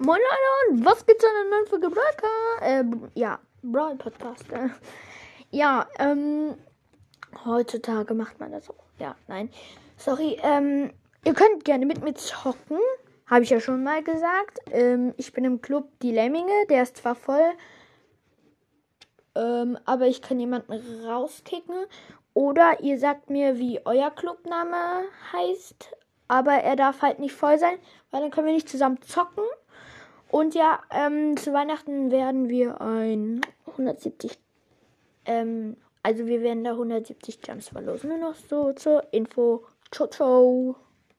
Moin Leute und was gibt's an der neuen Folge Brawl äh, ja, Brawl Podcast. Äh. Ja, ähm, heutzutage macht man das so. Ja, nein. Sorry, ähm, ihr könnt gerne mit mir zocken. Habe ich ja schon mal gesagt. Ähm, ich bin im Club Die Lemminge. Der ist zwar voll, ähm, aber ich kann jemanden rauskicken. Oder ihr sagt mir, wie euer Clubname heißt. Aber er darf halt nicht voll sein, weil dann können wir nicht zusammen zocken. Und ja, ähm, zu Weihnachten werden wir ein 170, ähm, also wir werden da 170 Jumps verlosen. Nur noch so zur Info. Ciao, ciao.